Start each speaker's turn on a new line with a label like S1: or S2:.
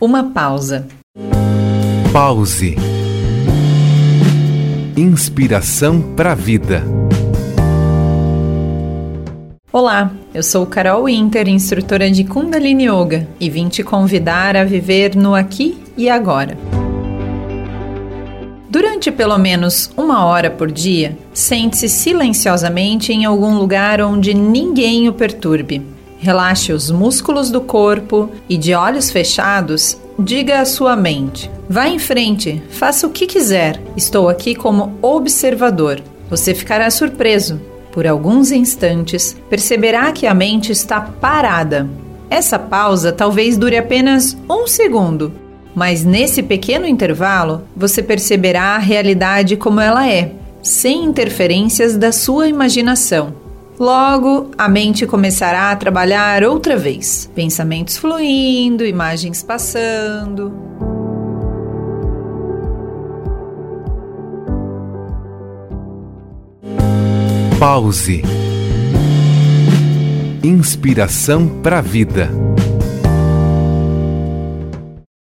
S1: Uma pausa.
S2: Pause. Inspiração para a vida.
S1: Olá, eu sou Carol Winter, instrutora de Kundalini Yoga, e vim te convidar a viver no aqui e agora. Durante pelo menos uma hora por dia, sente-se silenciosamente em algum lugar onde ninguém o perturbe Relaxe os músculos do corpo e, de olhos fechados, diga à sua mente: vá em frente, faça o que quiser, estou aqui como observador. Você ficará surpreso. Por alguns instantes, perceberá que a mente está parada. Essa pausa talvez dure apenas um segundo, mas nesse pequeno intervalo você perceberá a realidade como ela é, sem interferências da sua imaginação. Logo, a mente começará a trabalhar outra vez. Pensamentos fluindo, imagens passando.
S2: Pause. Inspiração para a vida.